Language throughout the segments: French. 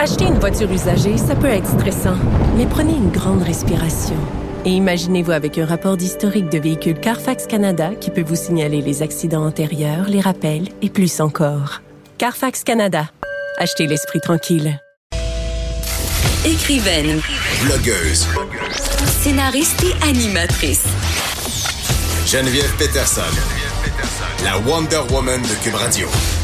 Acheter une voiture usagée, ça peut être stressant, mais prenez une grande respiration. Et imaginez-vous avec un rapport d'historique de véhicule Carfax Canada qui peut vous signaler les accidents antérieurs, les rappels et plus encore. Carfax Canada. Achetez l'esprit tranquille. Écrivaine, Blogueuse. scénariste et animatrice. Geneviève Peterson. La Wonder Woman de Cube.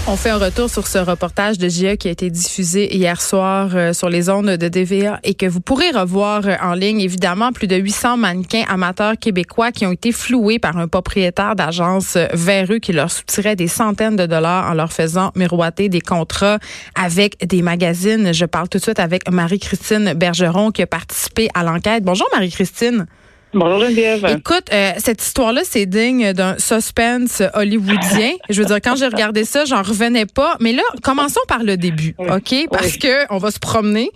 On fait un retour sur ce reportage de GIA qui a été diffusé hier soir euh, sur les ondes de DVA et que vous pourrez revoir euh, en ligne. Évidemment, plus de 800 mannequins amateurs québécois qui ont été floués par un propriétaire d'agence euh, véreux qui leur soutirait des centaines de dollars en leur faisant miroiter des contrats avec des magazines. Je parle tout de suite avec Marie-Christine Bergeron qui a participé à l'enquête. Bonjour Marie-Christine. Bonjour Geneviève. Écoute, euh, cette histoire-là, c'est digne d'un suspense hollywoodien. Je veux dire, quand j'ai regardé ça, j'en revenais pas. Mais là, commençons par le début, OK? Parce que on va se promener.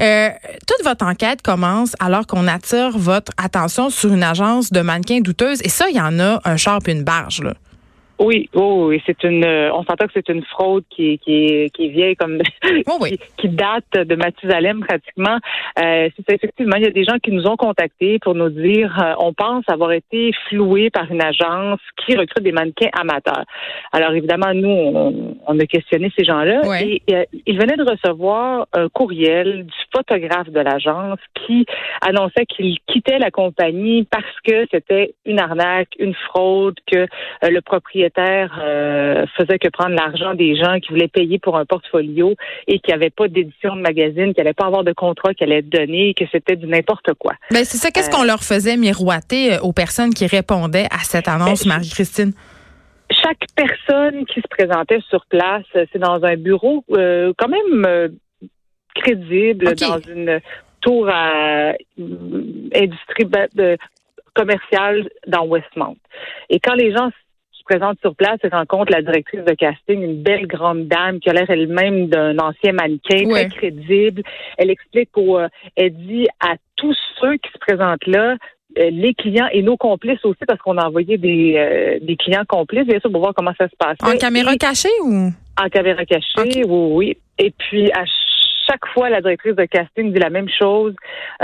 Euh, toute votre enquête commence alors qu'on attire votre attention sur une agence de mannequins douteuses. Et ça, il y en a un char et une barge, là. Oui, oh, oui, c'est une. euh, on s'entend que c'est une fraude qui qui qui est vieille comme Oh oui. qui, qui date de Mathusalem pratiquement. Euh, c'est effectivement, il y a des gens qui nous ont contactés pour nous dire, euh, on pense avoir été floués par une agence qui recrute des mannequins amateurs. Alors évidemment, nous, on, on a questionné ces gens-là Ouais. et euh, ils venaient de recevoir un courriel du photographe de l'agence qui annonçait qu'il quittait la compagnie parce que c'était une arnaque, une fraude, que euh, le propriétaire euh, faisait que prendre l'argent des gens qui voulaient payer pour un portfolio et qui n'avaient pas d'édition de magazine, qui n'allaient pas avoir de contrat qui allait être donné, que c'était du n'importe quoi. Ben, c'est ça. Qu'est-ce qu'on leur faisait miroiter aux personnes qui répondaient à cette annonce, Ben, Marie-Christine? Chaque personne qui se présentait sur place, euh, c'est dans un bureau euh, quand même euh, crédible, dans une tour à euh, industrie de- commerciale dans Westmount. Et quand les gens se présentent sur place et rencontrent la directrice de casting, une belle grande dame qui a l'air elle-même d'un ancien mannequin, Ouais. très crédible. Elle explique au, euh, elle dit à tous ceux qui se présentent là, les clients et nos complices aussi, parce qu'on a envoyé des, euh, des clients complices, bien sûr, pour voir comment ça se passait. En caméra Et- cachée ou? en caméra cachée, oui, oui. Et puis, à chaque fois, la directrice de casting dit la même chose.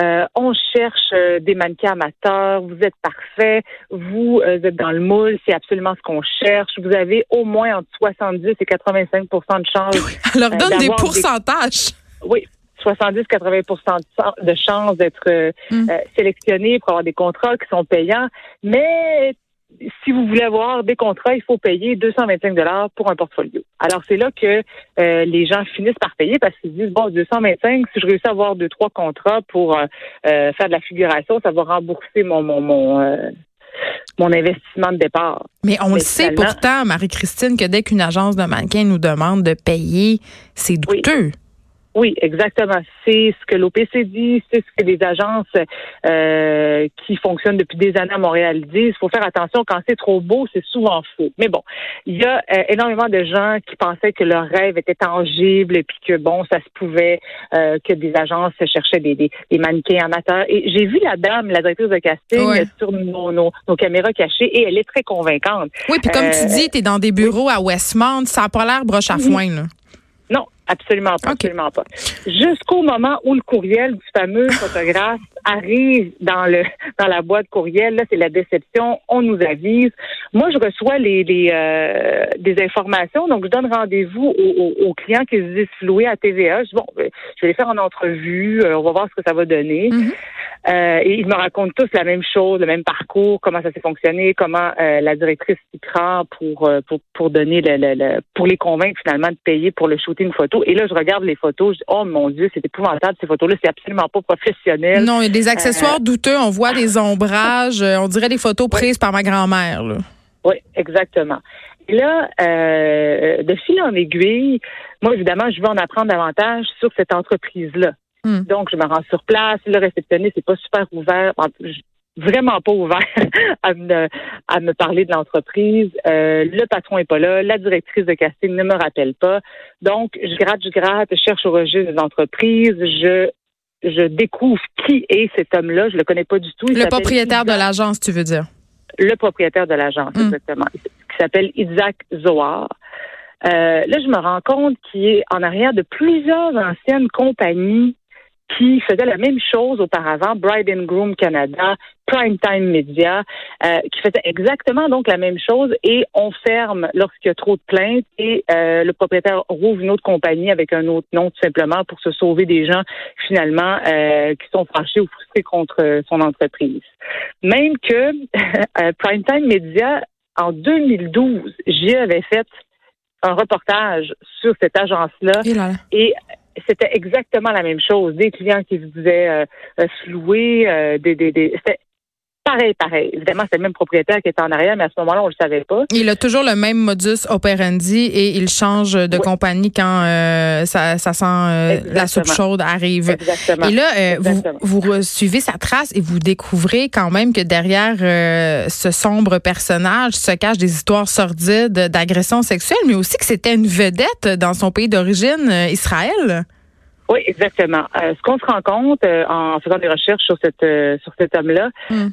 Euh, on cherche euh, des mannequins amateurs. Vous êtes parfaits. Vous euh, êtes dans le moule. C'est absolument ce qu'on cherche. Vous avez au moins entre 70 et 85% de chance. Elle leur Euh, donne des- pourcentages. Oui. 70-80% de chance d'être euh, Mm. euh, sélectionné pour avoir des contrats qui sont payants. Mais si vous voulez avoir des contrats, il faut payer 225 dollars pour un portfolio. Alors c'est là que euh, les gens finissent par payer parce qu'ils se disent bon 225, si je réussis à avoir deux trois contrats pour euh, faire de la figuration, ça va rembourser mon mon mon euh, mon investissement de départ. Mais on Mais le sait pourtant, Marie-Christine, que dès qu'une agence de mannequins nous demande de payer, c'est douteux. Oui, exactement. C'est ce que l'OPC dit, c'est ce que les agences euh, qui fonctionnent depuis des années à Montréal disent. Il faut faire attention, quand c'est trop beau, c'est souvent faux. Mais bon, il y a euh, énormément de gens qui pensaient que leur rêve était tangible et puis que, bon, ça se pouvait, euh, que des agences cherchaient des, des, des mannequins amateurs. Et j'ai vu la dame, la directrice de casting, Ouais. sur nos, nos, nos caméras cachées et elle est très convaincante. Oui, puis comme Euh, tu dis, tu es dans des bureaux à Westmount, ça n'a pas l'air broche à foin. Là. Absolument pas, absolument pas. Jusqu'au moment où le courriel du fameux photographe arrive dans le dans la boîte courriel, là, c'est la déception. On nous avise. Moi, je reçois les, les euh, des informations, donc je donne rendez-vous aux, aux- aux clients qui se disent floués à TVA. Je dis bon, euh, je vais les faire en entrevue. euh, on va voir ce que ça va donner. Mhm. Euh, et ils me racontent tous la même chose, le même parcours, comment ça s'est fonctionné, comment euh, la directrice s'y prend pour, euh, pour pour donner le, le- le- pour les convaincre finalement de payer pour le shooting photo. Et là, je regarde les photos, je dis oh mon dieu, c'est épouvantable ces photos-là, c'est absolument pas professionnel. Non, des accessoires douteux. On voit des ombrages. euh, On dirait des photos prises par ma grand-mère. Oui, exactement. Et là, euh, de fil en aiguille, moi, évidemment, je veux en apprendre davantage sur cette entreprise-là. Hmm. Donc, je me rends sur place. Le réceptionniste n'est pas super ouvert. Vraiment pas ouvert à me, à me parler de l'entreprise. Euh, le patron est pas là. La directrice de casting ne me rappelle pas. Donc, je gratte, je gratte, je cherche au registre des entreprises. Je, je découvre qui est cet homme-là. Je le connais pas du tout. Il Le propriétaire de l'agence, tu veux dire? le propriétaire de l'agence, Mm. exactement, qui s'appelle Isaac Zohar. Euh, là, je me rends compte qu'il est en arrière de plusieurs anciennes compagnies qui faisaient la même chose auparavant, Bride and Groom Canada, Primetime Media, euh, qui faisaient exactement donc la même chose et on ferme lorsqu'il y a trop de plaintes et euh, le propriétaire rouvre une autre compagnie avec un autre nom tout simplement pour se sauver des gens finalement euh, qui sont fâchés ou frustrés contre son entreprise. Même que Primetime Media, en 2012, j'y avais fait un reportage sur cette agence-là. Et c'était exactement la même chose. Des clients qui se disaient euh, euh euh, des, des, pareil, pareil. Évidemment, c'est le même propriétaire qui était en arrière, mais à ce moment-là, on le savait pas. Il a toujours le même modus operandi et il change de compagnie quand euh, ça, ça sent euh, la soupe chaude arrive. Exactement. Et là, euh, vous, vous suivez sa trace et vous découvrez quand même que derrière ce sombre personnage se cachent des histoires sordides d'agression sexuelle, mais aussi que c'était une vedette dans son pays d'origine, Israël. Oui, exactement. Euh, ce qu'on se rend compte euh, en faisant des recherches sur cette euh, sur cet homme-là, mm.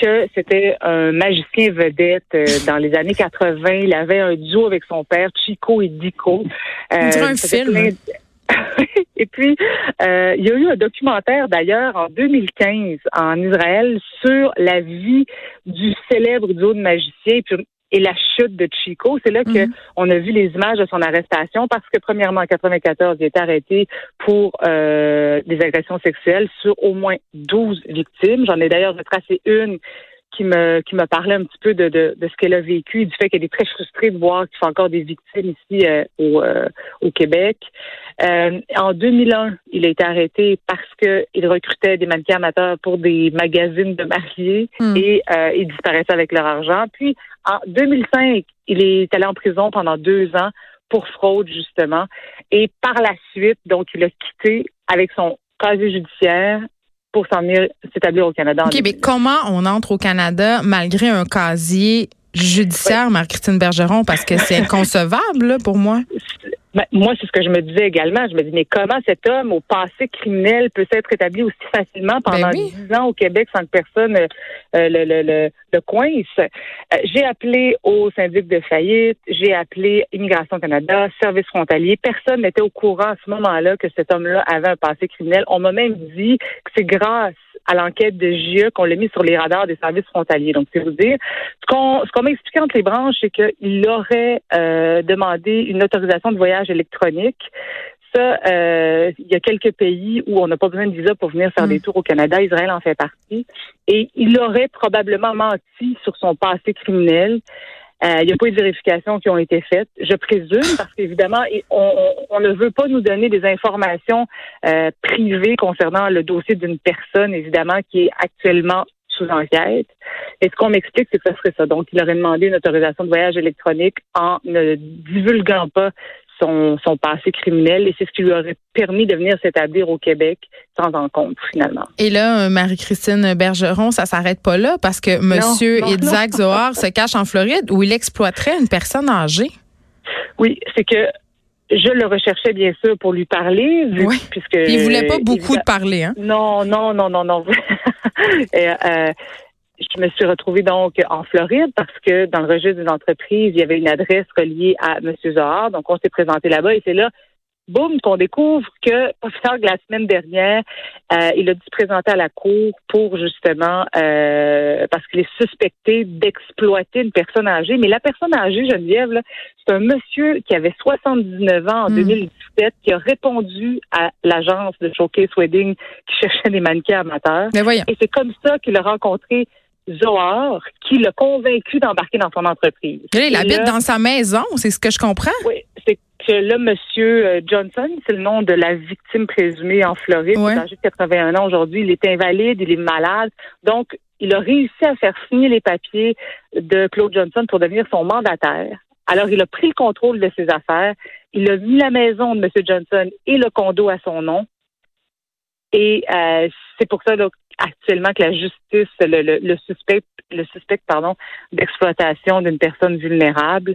que c'était un magicien vedette dans les années 80. Il avait un duo avec son père, Chico et Dico. On dirait un film. et puis, il y a eu un documentaire d'ailleurs en 2015 en Israël sur la vie du célèbre duo de magiciens. Puis et la chute de Chico. C'est là que mhm. on a vu les images de son arrestation parce que premièrement en 94, il est arrêté pour euh, des agressions sexuelles sur au moins 12 victimes. J'en ai d'ailleurs retracé une qui me qui me parlait un petit peu de, de, de ce qu'elle a vécu, du fait qu'elle est très frustrée de voir qu'il y a encore des victimes ici euh, au, euh, au Québec. Euh, en 2001, il a été arrêté parce qu'il recrutait des mannequins amateurs pour des magazines de mariés hmm. et il disparaissait avec leur argent. Puis en 2005, il est allé en prison pendant deux ans pour fraude justement. Et par la suite, donc il a quitté avec son casier judiciaire pour s'en venir s'établir au Canada. OK, mais comment on entre au Canada malgré un casier judiciaire, Marc-Christine Bergeron, parce que c'est inconcevable pour moi? Ben, moi, c'est ce que je me disais également. Je me dis, mais comment cet homme au passé criminel peut s'être établi aussi facilement ben pendant dix ans au Québec sans que personne euh, le, le, le, le, coince? Euh, j'ai appelé au syndic de faillite, j'ai appelé Immigration Canada, Service frontalier. Personne n'était au courant à ce moment-là que cet homme-là avait un passé criminel. On m'a même dit que c'est grâce à l'enquête de GIE qu'on l'a mis sur les radars des services frontaliers. Donc, c'est vous dire. Ce qu'on m'a expliqué entre les branches, c'est qu'il aurait euh, demandé une autorisation de voyage électronique. Ça, euh, il y a quelques pays où on n'a pas besoin de visa pour venir faire mm. des tours au Canada. Israël en fait partie. Et il aurait probablement menti sur son passé criminel. Euh, il n'y a pas eu de vérifications qui ont été faites, je présume, parce qu'évidemment, on, on, ne veut pas nous donner des informations euh, privées concernant le dossier d'une personne, évidemment, qui est actuellement sous enquête. Et ce qu'on m'explique, c'est que ce serait ça. Donc, il aurait demandé une autorisation de voyage électronique en ne divulguant pas son, son passé criminel et c'est ce qui lui aurait permis de venir s'établir au Québec sans encontre finalement. Et là, euh, Marie-Christine Bergeron, ça s'arrête pas là parce que Monsieur Isaac Zohar se cache en Floride où il exploiterait une personne âgée. Oui, c'est que je le recherchais bien sûr pour lui parler, oui. puisque il voulait pas beaucoup de parler, hein Non, non, non, non, non. et, euh, je me suis retrouvée donc en Floride parce que dans le registre d'une entreprise, il y avait une adresse reliée à M. Zohar. Donc, on s'est présenté là-bas et c'est là, boum, qu'on découvre que, que la semaine dernière, euh, il a dû se présenter à la cour pour justement, euh, parce qu'il est suspecté d'exploiter une personne âgée. Mais la personne âgée, Geneviève, c'est un monsieur qui avait 79 ans en 2017 hmm. qui a répondu à l'agence de Showcase Wedding qui cherchait des mannequins amateurs. Mais Et c'est comme ça qu'il a rencontré Zohar qui l'a convaincu d'embarquer dans son entreprise. il habite dans sa maison, c'est ce que je comprends. Oui, c'est que là, Monsieur euh, Johnson, c'est le nom de la victime présumée en Floride, il est âgé de 81 ans aujourd'hui, il est invalide, il est malade, donc il a réussi à faire signer les papiers de Claude Johnson pour devenir son mandataire. Alors, il a pris le contrôle de ses affaires, il a mis la maison de Monsieur Johnson et le condo à son nom. Et euh, c'est pour ça actuellement que la justice, le, suspect, le suspect pardon, d'exploitation d'une personne vulnérable.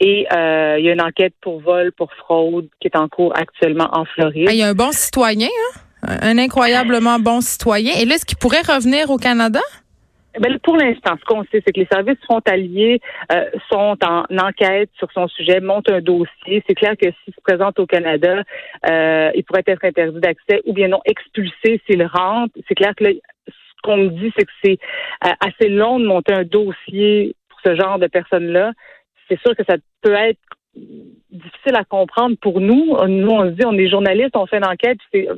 Et euh, il y a une enquête pour vol, pour fraude qui est en cours actuellement en Floride. il y a un bon citoyen, hein? un incroyablement bon citoyen. Et là, est-ce qu'il pourrait revenir au Canada? Ben, pour l'instant, ce qu'on sait, c'est que les services frontaliers euh, sont en enquête sur son sujet, montent un dossier. C'est clair que s'il se présente au Canada, euh, il pourrait être interdit d'accès ou bien non expulsé s'il rentre. C'est clair que ce qu'on me dit, c'est que c'est euh, assez long de monter un dossier pour ce genre de personnes-là. C'est sûr que ça peut être difficile à comprendre pour nous. Nous, on se dit, on est journalistes, on fait une enquête, c'est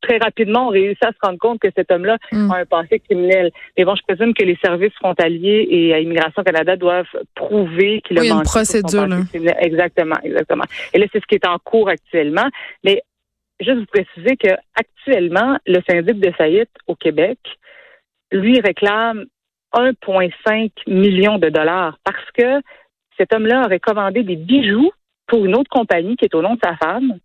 très rapidement, on réussit à se rendre compte que cet homme-là mm. a un passé criminel. Mais bon, je présume que les services frontaliers et à Immigration Canada doivent prouver qu'il a oui, une procédure. Là. Exactement, exactement. Et là, c'est ce qui est en cours actuellement. Mais juste vous préciser que actuellement, le syndic de faillite au Québec, lui réclame 1,5 million de dollars parce que cet homme-là aurait commandé des bijoux pour une autre compagnie qui est au nom de sa femme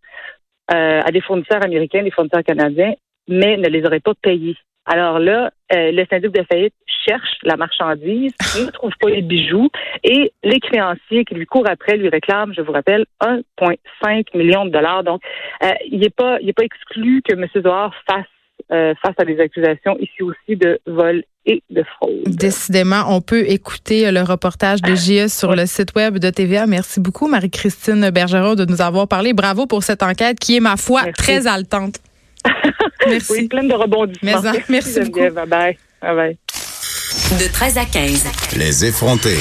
euh, à des fournisseurs américains, des fournisseurs canadiens, mais ne les aurait pas payés. Alors là, euh, le syndic de faillite cherche la marchandise, ne trouve pas les bijoux et les créanciers qui lui courent après lui réclament, je vous rappelle, 1,5 million de dollars. Donc, euh, il n'est pas, pas exclu que M. Zohar fasse face à des accusations ici aussi de vol et de fraude. Décidément, on peut écouter le reportage de JS sur le site web de TVA. Merci beaucoup, Marie-Christine Bergeron, de nous avoir parlé. Bravo pour cette enquête qui est, ma foi, très haletante. merci. Oui, pleine de rebondissements. merci, merci beaucoup. Bye bye. bye bye. De 13 à 15. Les effrontés.